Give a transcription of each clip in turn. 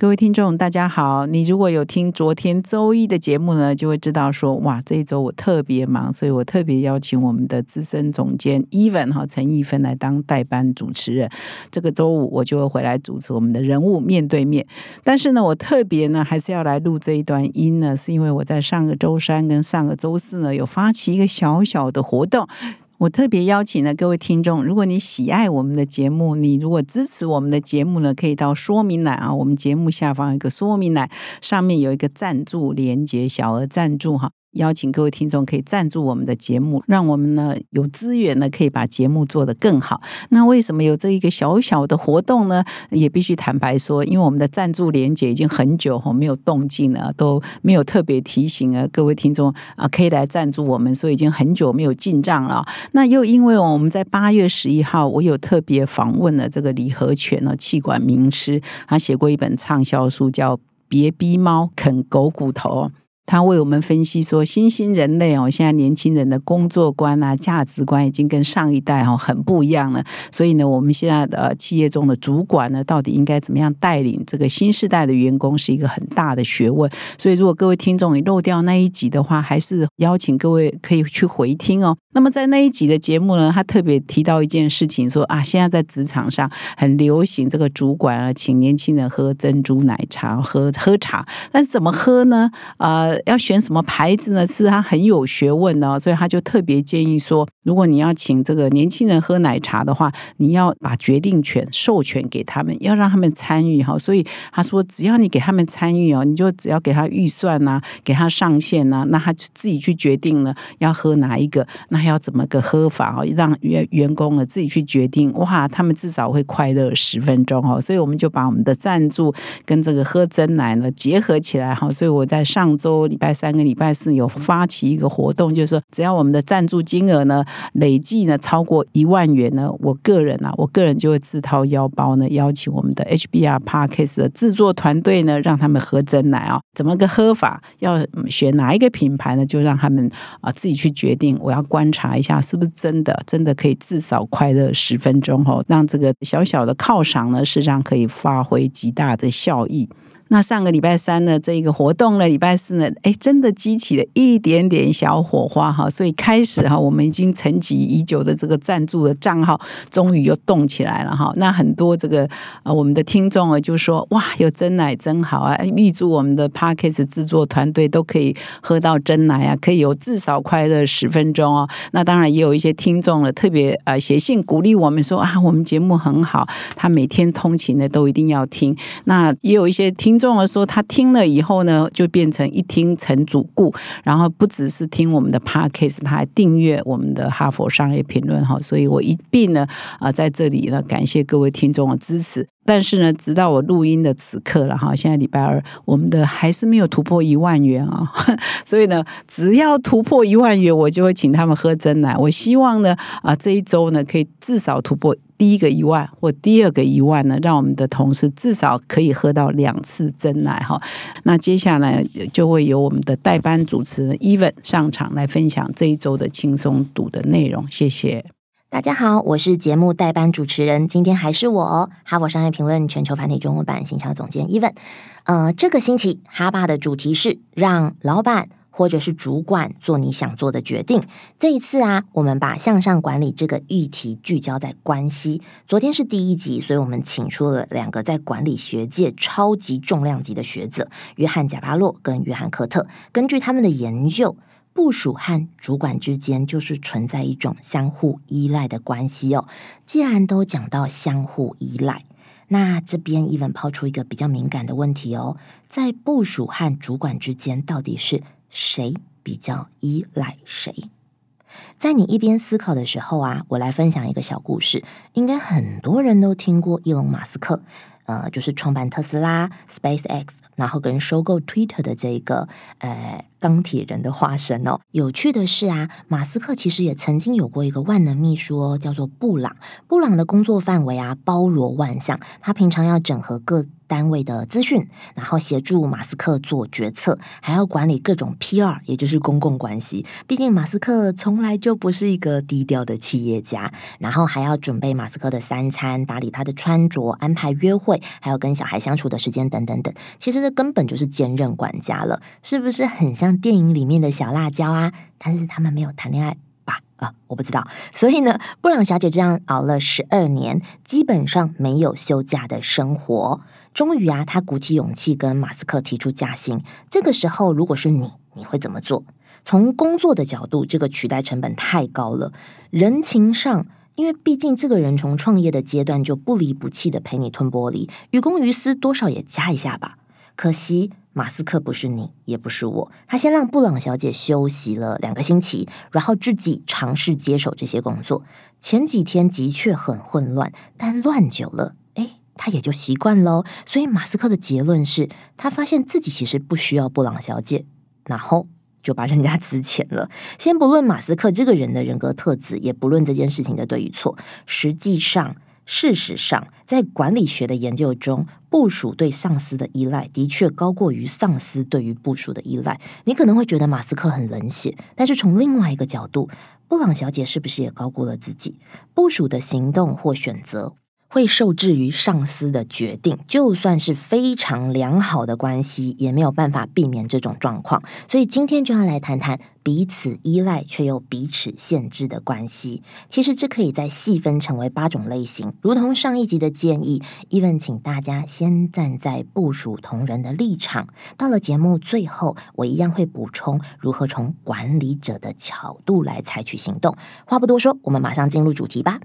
各位听众，大家好！你如果有听昨天周一的节目呢，就会知道说，哇，这一周我特别忙，所以我特别邀请我们的资深总监 Even 哈陈逸芬来当代班主持人。这个周五我就会回来主持我们的人物面对面。但是呢，我特别呢还是要来录这一段音呢，是因为我在上个周三跟上个周四呢有发起一个小小的活动。我特别邀请了各位听众，如果你喜爱我们的节目，你如果支持我们的节目呢，可以到说明栏啊，我们节目下方有一个说明栏，上面有一个赞助连接，小额赞助哈。邀请各位听众可以赞助我们的节目，让我们呢有资源呢可以把节目做得更好。那为什么有这一个小小的活动呢？也必须坦白说，因为我们的赞助连接已经很久哈没有动静了，都没有特别提醒啊各位听众啊可以来赞助我们，所以已经很久没有进账了。那又因为我们在八月十一号，我有特别访问了这个李和全呢气管名师，他写过一本畅销书叫《别逼猫啃狗骨头》。他为我们分析说，新兴人类哦，现在年轻人的工作观啊、价值观已经跟上一代哈很不一样了。所以呢，我们现在的企业中的主管呢，到底应该怎么样带领这个新时代的员工，是一个很大的学问。所以，如果各位听众你漏掉那一集的话，还是邀请各位可以去回听哦。那么在那一集的节目呢，他特别提到一件事情，说啊，现在在职场上很流行这个主管啊，请年轻人喝珍珠奶茶、喝喝茶，但是怎么喝呢？呃。要选什么牌子呢？是他很有学问的，所以他就特别建议说，如果你要请这个年轻人喝奶茶的话，你要把决定权授权给他们，要让他们参与哈。所以他说，只要你给他们参与哦，你就只要给他预算呐，给他上限呐，那他就自己去决定了要喝哪一个，那还要怎么个喝法哦，让员员工呢自己去决定。哇，他们至少会快乐十分钟哦。所以我们就把我们的赞助跟这个喝真奶呢结合起来哈。所以我在上周。礼拜三跟礼拜四有发起一个活动，就是说只要我们的赞助金额呢累计呢超过一万元呢，我个人啊，我个人就会自掏腰包呢邀请我们的 HBR Parkes 的制作团队呢，让他们喝真奶啊，怎么个喝法？要选哪一个品牌呢？就让他们啊自己去决定。我要关查一下是不是真的，真的可以至少快乐十分钟哦，让这个小小的犒赏呢，事实上可以发挥极大的效益。那上个礼拜三呢，这个活动呢，礼拜四呢，哎，真的激起了一点点小火花哈，所以开始哈，我们已经沉寂已久的这个赞助的账号，终于又动起来了哈。那很多这个啊，我们的听众啊，就说哇，有真奶真好啊，预祝我们的 Parkes 制作团队都可以喝到真奶啊，可以有至少快乐十分钟哦。那当然也有一些听众呢，特别呃写信鼓励我们说啊，我们节目很好，他每天通勤呢都一定要听。那也有一些听。众了说，他听了以后呢，就变成一听成主顾，然后不只是听我们的 podcast，他还订阅我们的哈佛商业评论哈。所以我一并呢啊，在这里呢，感谢各位听众的支持。但是呢，直到我录音的此刻了哈，现在礼拜二，我们的还是没有突破一万元啊。所以呢，只要突破一万元，我就会请他们喝真奶。我希望呢啊，这一周呢，可以至少突破。第一个一万或第二个一万呢，让我们的同事至少可以喝到两次真奶哈。那接下来就会由我们的代班主持人 Even 上场来分享这一周的轻松读的内容。谢谢大家好，我是节目代班主持人，今天还是我哈佛商业评论全球繁体中文版行销总监 Even。呃，这个星期哈巴的主题是让老板。或者是主管做你想做的决定。这一次啊，我们把向上管理这个议题聚焦在关系。昨天是第一集，所以我们请出了两个在管理学界超级重量级的学者——约翰贾巴洛跟约翰科特。根据他们的研究，部署和主管之间就是存在一种相互依赖的关系哦。既然都讲到相互依赖，那这边伊文抛出一个比较敏感的问题哦：在部署和主管之间，到底是？谁比较依赖谁？在你一边思考的时候啊，我来分享一个小故事。应该很多人都听过伊隆马斯克，呃，就是创办特斯拉、SpaceX，然后跟收购 Twitter 的这个呃钢铁人的化身哦。有趣的是啊，马斯克其实也曾经有过一个万能秘书哦，叫做布朗。布朗的工作范围啊，包罗万象，他平常要整合各。单位的资讯，然后协助马斯克做决策，还要管理各种 PR，也就是公共关系。毕竟马斯克从来就不是一个低调的企业家，然后还要准备马斯克的三餐，打理他的穿着，安排约会，还要跟小孩相处的时间等等等。其实这根本就是兼任管家了，是不是很像电影里面的小辣椒啊？但是他们没有谈恋爱。啊，我不知道。所以呢，布朗小姐这样熬了十二年，基本上没有休假的生活。终于啊，她鼓起勇气跟马斯克提出加薪。这个时候，如果是你，你会怎么做？从工作的角度，这个取代成本太高了；人情上，因为毕竟这个人从创业的阶段就不离不弃的陪你吞玻璃，于公于私，多少也加一下吧。可惜。马斯克不是你，也不是我。他先让布朗小姐休息了两个星期，然后自己尝试接手这些工作。前几天的确很混乱，但乱久了，哎，他也就习惯喽。所以马斯克的结论是他发现自己其实不需要布朗小姐，然后就把人家辞遣了。先不论马斯克这个人的人格特质，也不论这件事情的对与错，实际上。事实上，在管理学的研究中，部署对上司的依赖的确高过于上司对于部署的依赖。你可能会觉得马斯克很冷血，但是从另外一个角度，布朗小姐是不是也高估了自己？部署的行动或选择。会受制于上司的决定，就算是非常良好的关系，也没有办法避免这种状况。所以今天就要来谈谈彼此依赖却又彼此限制的关系。其实这可以再细分成为八种类型，如同上一集的建议。伊文，请大家先站在部署同仁的立场。到了节目最后，我一样会补充如何从管理者的角度来采取行动。话不多说，我们马上进入主题吧。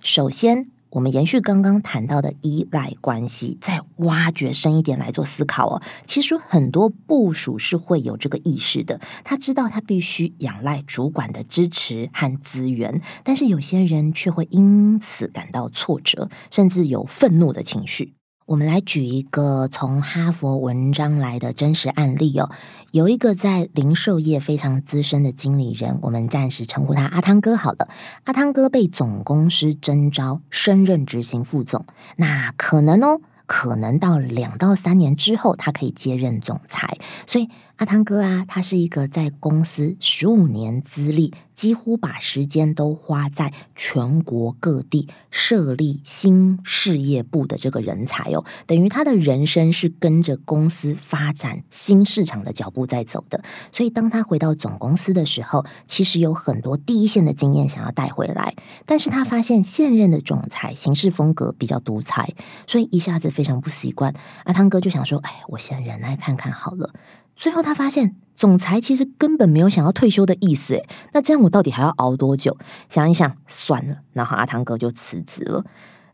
首先。我们延续刚刚谈到的依赖关系，再挖掘深一点来做思考哦。其实很多部署是会有这个意识的，他知道他必须仰赖主管的支持和资源，但是有些人却会因此感到挫折，甚至有愤怒的情绪。我们来举一个从哈佛文章来的真实案例哦，有一个在零售业非常资深的经理人，我们暂时称呼他阿汤哥好了。阿汤哥被总公司征召升任执行副总，那可能哦。可能到两到三年之后，他可以接任总裁。所以阿汤哥啊，他是一个在公司十五年资历，几乎把时间都花在全国各地设立新事业部的这个人才哦。等于他的人生是跟着公司发展新市场的脚步在走的。所以当他回到总公司的时候，其实有很多第一线的经验想要带回来。但是他发现现任的总裁行事风格比较独裁，所以一下子。非常不习惯，阿汤哥就想说：“哎，我先忍耐看看好了。”最后他发现，总裁其实根本没有想要退休的意思。哎，那这样我到底还要熬多久？想一想，算了。然后阿汤哥就辞职了。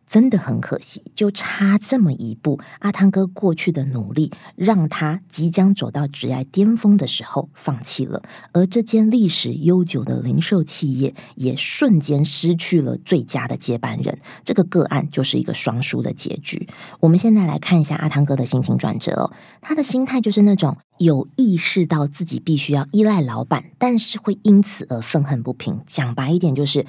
真的很可惜，就差这么一步。阿汤哥过去的努力，让他即将走到职业巅峰的时候放弃了，而这间历史悠久的零售企业也瞬间失去了最佳的接班人。这个个案就是一个双输的结局。我们现在来看一下阿汤哥的心情转折哦，他的心态就是那种有意识到自己必须要依赖老板，但是会因此而愤恨不平。讲白一点就是。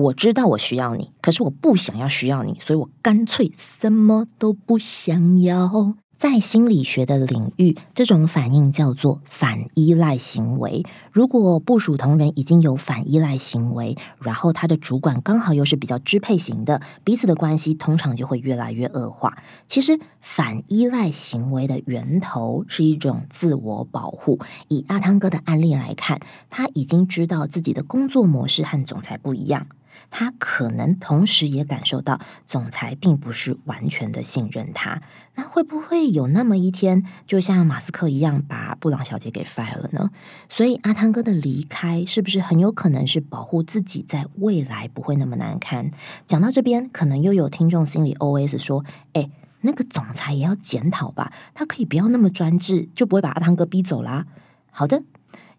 我知道我需要你，可是我不想要需要你，所以我干脆什么都不想要。在心理学的领域，这种反应叫做反依赖行为。如果部属同仁已经有反依赖行为，然后他的主管刚好又是比较支配型的，彼此的关系通常就会越来越恶化。其实，反依赖行为的源头是一种自我保护。以阿汤哥的案例来看，他已经知道自己的工作模式和总裁不一样。他可能同时也感受到总裁并不是完全的信任他，那会不会有那么一天，就像马斯克一样把布朗小姐给 fire 了呢？所以阿汤哥的离开是不是很有可能是保护自己在未来不会那么难堪？讲到这边，可能又有听众心里 OS 说：“哎，那个总裁也要检讨吧，他可以不要那么专制，就不会把阿汤哥逼走啦。”好的。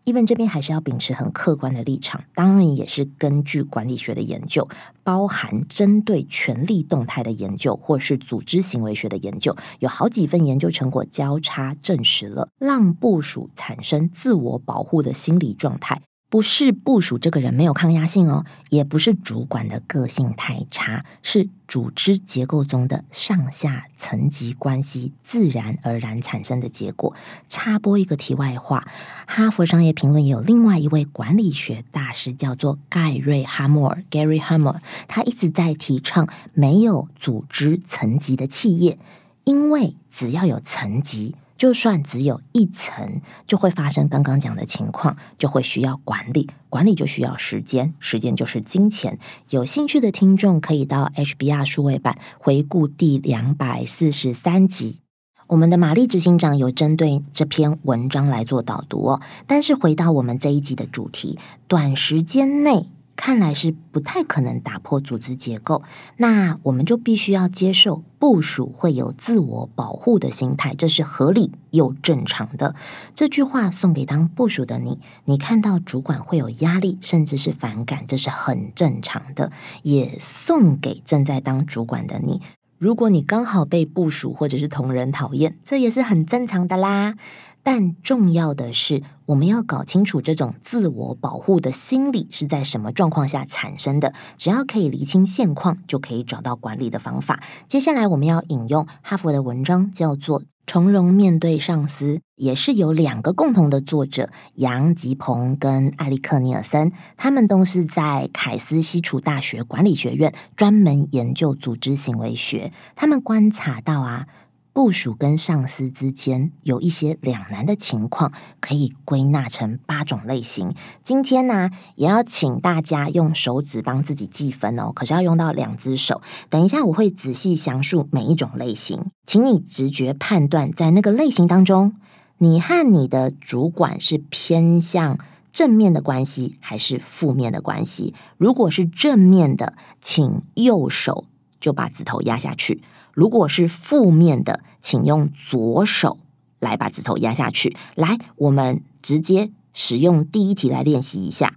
伊文这边还是要秉持很客观的立场，当然也是根据管理学的研究，包含针对权力动态的研究，或是组织行为学的研究，有好几份研究成果交叉证实了，让部署产生自我保护的心理状态。不是部署这个人没有抗压性哦，也不是主管的个性太差，是组织结构中的上下层级关系自然而然产生的结果。插播一个题外话，哈佛商业评论也有另外一位管理学大师，叫做盖瑞哈默尔 （Gary Hammer），他一直在提倡没有组织层级的企业，因为只要有层级。就算只有一层，就会发生刚刚讲的情况，就会需要管理，管理就需要时间，时间就是金钱。有兴趣的听众可以到 HBR 数位版回顾第两百四十三集，我们的玛丽执行长有针对这篇文章来做导读哦。但是回到我们这一集的主题，短时间内。看来是不太可能打破组织结构，那我们就必须要接受部署会有自我保护的心态，这是合理又正常的。这句话送给当部署的你，你看到主管会有压力，甚至是反感，这是很正常的。也送给正在当主管的你，如果你刚好被部署或者是同仁讨厌，这也是很正常的啦。但重要的是，我们要搞清楚这种自我保护的心理是在什么状况下产生的。只要可以厘清现况，就可以找到管理的方法。接下来我们要引用哈佛的文章，叫做《从容面对上司》，也是有两个共同的作者杨吉鹏跟艾利克尼尔森，他们都是在凯斯西楚大学管理学院专门研究组织行为学。他们观察到啊。部署跟上司之间有一些两难的情况，可以归纳成八种类型。今天呢，也要请大家用手指帮自己计分哦，可是要用到两只手。等一下我会仔细详述每一种类型，请你直觉判断，在那个类型当中，你和你的主管是偏向正面的关系还是负面的关系？如果是正面的，请右手就把指头压下去。如果是负面的，请用左手来把指头压下去。来，我们直接使用第一题来练习一下。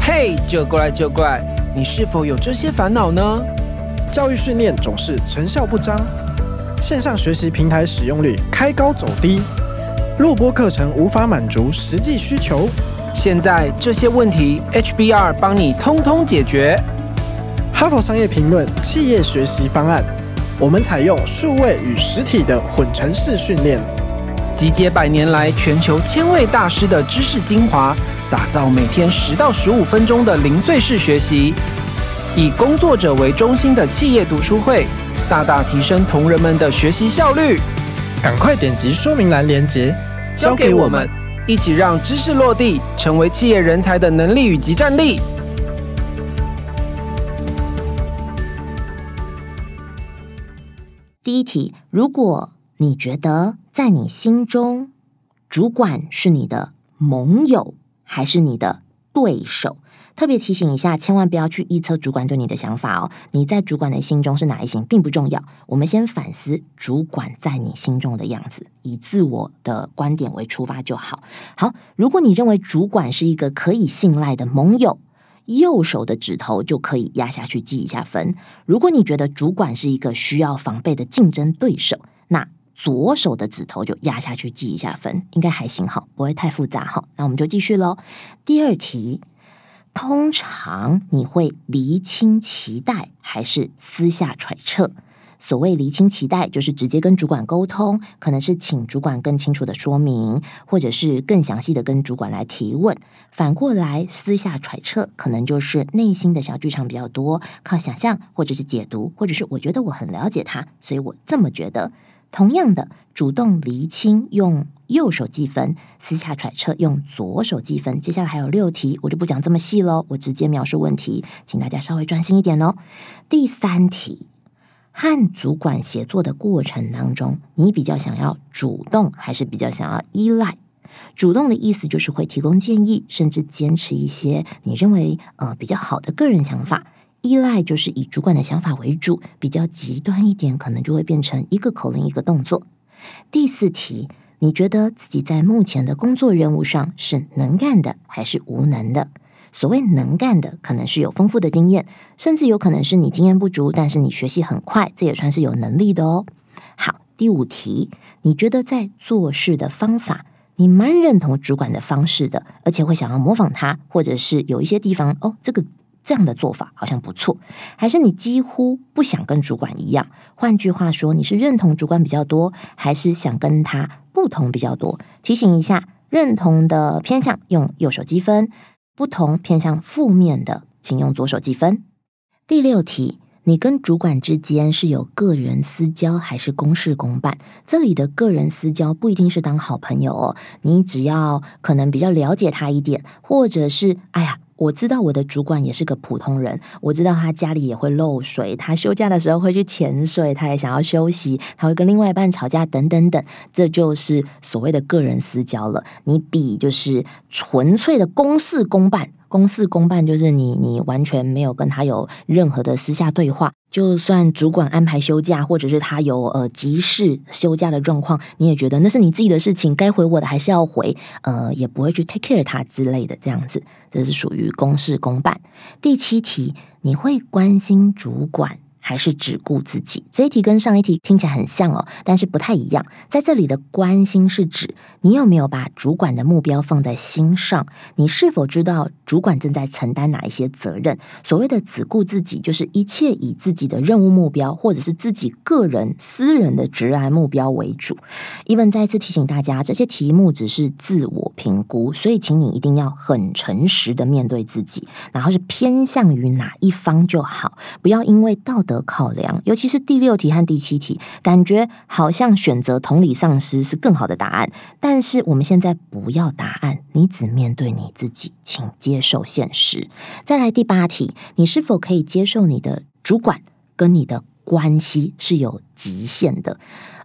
嘿，就过来就过来，你是否有这些烦恼呢？教育训练总是成效不彰，线上学习平台使用率开高走低，录播课程无法满足实际需求。现在这些问题，HBR 帮你通通解决。哈佛商业评论企业学习方案。我们采用数位与实体的混成式训练，集结百年来全球千位大师的知识精华，打造每天十到十五分钟的零碎式学习，以工作者为中心的企业读书会，大大提升同仁们的学习效率。赶快点击说明栏链接，交给我们，一起让知识落地，成为企业人才的能力与即战力。第一题：如果你觉得在你心中，主管是你的盟友还是你的对手？特别提醒一下，千万不要去预测主管对你的想法哦。你在主管的心中是哪一型，并不重要。我们先反思主管在你心中的样子，以自我的观点为出发就好。好，如果你认为主管是一个可以信赖的盟友。右手的指头就可以压下去记一下分。如果你觉得主管是一个需要防备的竞争对手，那左手的指头就压下去记一下分，应该还行哈，不会太复杂哈。那我们就继续喽。第二题，通常你会厘清期待还是私下揣测？所谓厘清期待，就是直接跟主管沟通，可能是请主管更清楚的说明，或者是更详细的跟主管来提问。反过来，私下揣测，可能就是内心的小剧场比较多，靠想象或者是解读，或者是我觉得我很了解他，所以我这么觉得。同样的，主动厘清用右手计分，私下揣测用左手计分。接下来还有六题，我就不讲这么细喽，我直接描述问题，请大家稍微专心一点哦。第三题。和主管协作的过程当中，你比较想要主动，还是比较想要依赖？主动的意思就是会提供建议，甚至坚持一些你认为呃比较好的个人想法。依赖就是以主管的想法为主，比较极端一点，可能就会变成一个口令一个动作。第四题，你觉得自己在目前的工作任务上是能干的还是无能的？所谓能干的，可能是有丰富的经验，甚至有可能是你经验不足，但是你学习很快，这也算是有能力的哦。好，第五题，你觉得在做事的方法，你蛮认同主管的方式的，而且会想要模仿他，或者是有一些地方哦，这个这样的做法好像不错，还是你几乎不想跟主管一样？换句话说，你是认同主管比较多，还是想跟他不同比较多？提醒一下，认同的偏向用右手积分。不同偏向负面的，请用左手计分。第六题，你跟主管之间是有个人私交还是公事公办？这里的个人私交不一定是当好朋友哦，你只要可能比较了解他一点，或者是哎呀。我知道我的主管也是个普通人，我知道他家里也会漏水，他休假的时候会去潜水，他也想要休息，他会跟另外一半吵架，等等等，这就是所谓的个人私交了。你比就是纯粹的公事公办。公事公办就是你，你完全没有跟他有任何的私下对话。就算主管安排休假，或者是他有呃急事休假的状况，你也觉得那是你自己的事情，该回我的还是要回，呃，也不会去 take care 他之类的，这样子，这是属于公事公办。第七题，你会关心主管？还是只顾自己？这一题跟上一题听起来很像哦，但是不太一样。在这里的关心是指你有没有把主管的目标放在心上？你是否知道主管正在承担哪一些责任？所谓的只顾自己，就是一切以自己的任务目标或者是自己个人私人的职安目标为主。伊文再次提醒大家，这些题目只是自我评估，所以请你一定要很诚实的面对自己，然后是偏向于哪一方就好，不要因为道德。的考量，尤其是第六题和第七题，感觉好像选择同理丧失是更好的答案。但是我们现在不要答案，你只面对你自己，请接受现实。再来第八题，你是否可以接受你的主管跟你的关系是有极限的？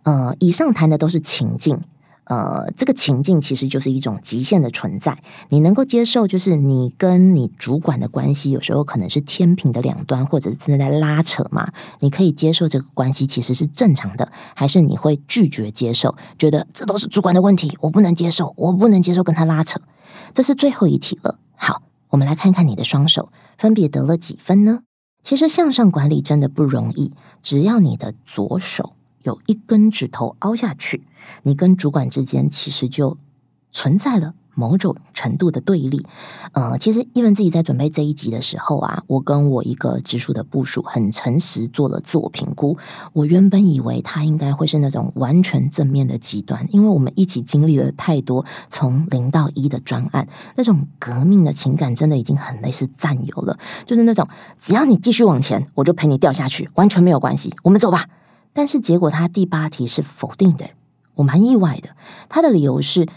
呃，以上谈的都是情境。呃，这个情境其实就是一种极限的存在。你能够接受，就是你跟你主管的关系有时候可能是天平的两端，或者是正在拉扯嘛？你可以接受这个关系其实是正常的，还是你会拒绝接受，觉得这都是主管的问题，我不能接受，我不能接受跟他拉扯？这是最后一题了。好，我们来看看你的双手分别得了几分呢？其实向上管理真的不容易，只要你的左手。有一根指头凹下去，你跟主管之间其实就存在了某种程度的对立。呃，其实伊文自己在准备这一集的时候啊，我跟我一个直属的部署很诚实做了自我评估。我原本以为他应该会是那种完全正面的极端，因为我们一起经历了太多从零到一的专案，那种革命的情感真的已经很类似战友了，就是那种只要你继续往前，我就陪你掉下去，完全没有关系，我们走吧。但是结果，他第八题是否定的，我蛮意外的。他的理由是，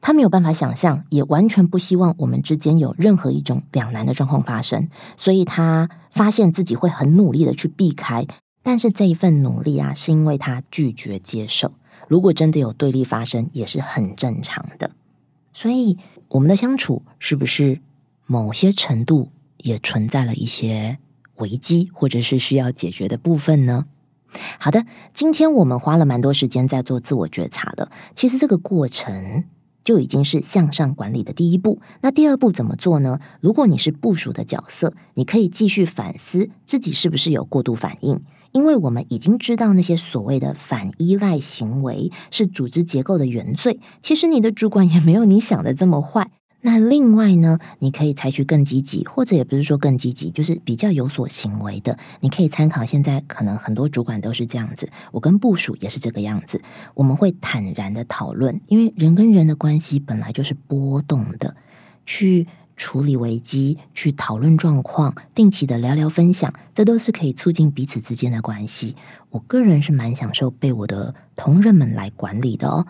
他没有办法想象，也完全不希望我们之间有任何一种两难的状况发生，所以他发现自己会很努力的去避开。但是这一份努力啊，是因为他拒绝接受，如果真的有对立发生，也是很正常的。所以我们的相处是不是某些程度也存在了一些危机，或者是需要解决的部分呢？好的，今天我们花了蛮多时间在做自我觉察的。其实这个过程就已经是向上管理的第一步。那第二步怎么做呢？如果你是部署的角色，你可以继续反思自己是不是有过度反应，因为我们已经知道那些所谓的反依赖行为是组织结构的原罪。其实你的主管也没有你想的这么坏。那另外呢，你可以采取更积极，或者也不是说更积极，就是比较有所行为的。你可以参考现在可能很多主管都是这样子，我跟部署也是这个样子。我们会坦然的讨论，因为人跟人的关系本来就是波动的，去处理危机，去讨论状况，定期的聊聊分享，这都是可以促进彼此之间的关系。我个人是蛮享受被我的同仁们来管理的哦。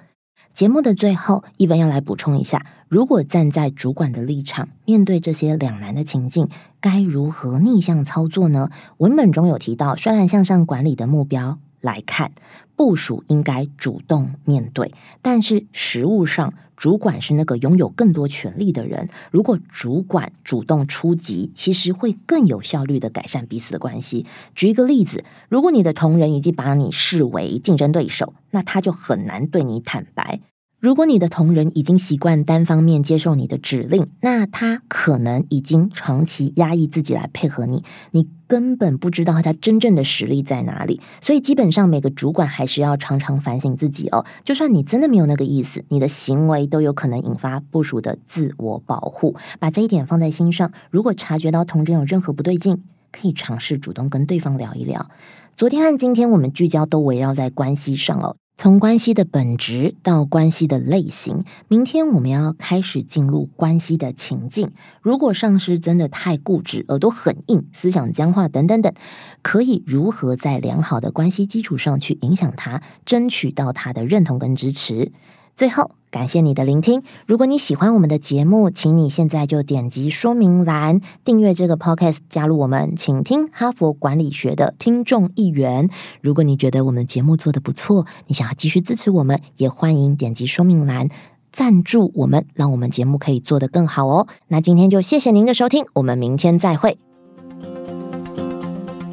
节目的最后，一文要来补充一下：如果站在主管的立场，面对这些两难的情境，该如何逆向操作呢？文本中有提到，虽然向上管理的目标来看，部署应该主动面对，但是实务上。主管是那个拥有更多权力的人。如果主管主动出击，其实会更有效率的改善彼此的关系。举一个例子，如果你的同仁已经把你视为竞争对手，那他就很难对你坦白。如果你的同仁已经习惯单方面接受你的指令，那他可能已经长期压抑自己来配合你，你根本不知道他真正的实力在哪里。所以，基本上每个主管还是要常常反省自己哦。就算你真的没有那个意思，你的行为都有可能引发部署的自我保护。把这一点放在心上。如果察觉到同仁有任何不对劲，可以尝试主动跟对方聊一聊。昨天和今天我们聚焦都围绕在关系上哦。从关系的本质到关系的类型，明天我们要开始进入关系的情境。如果上司真的太固执、耳朵很硬、思想僵化等等等，可以如何在良好的关系基础上去影响他，争取到他的认同跟支持？最后，感谢你的聆听。如果你喜欢我们的节目，请你现在就点击说明栏订阅这个 podcast，加入我们，请听哈佛管理学的听众一员。如果你觉得我们节目做的不错，你想要继续支持我们，也欢迎点击说明栏赞助我们，让我们节目可以做得更好哦。那今天就谢谢您的收听，我们明天再会。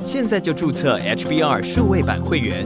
现在就注册 HBR 数位版会员，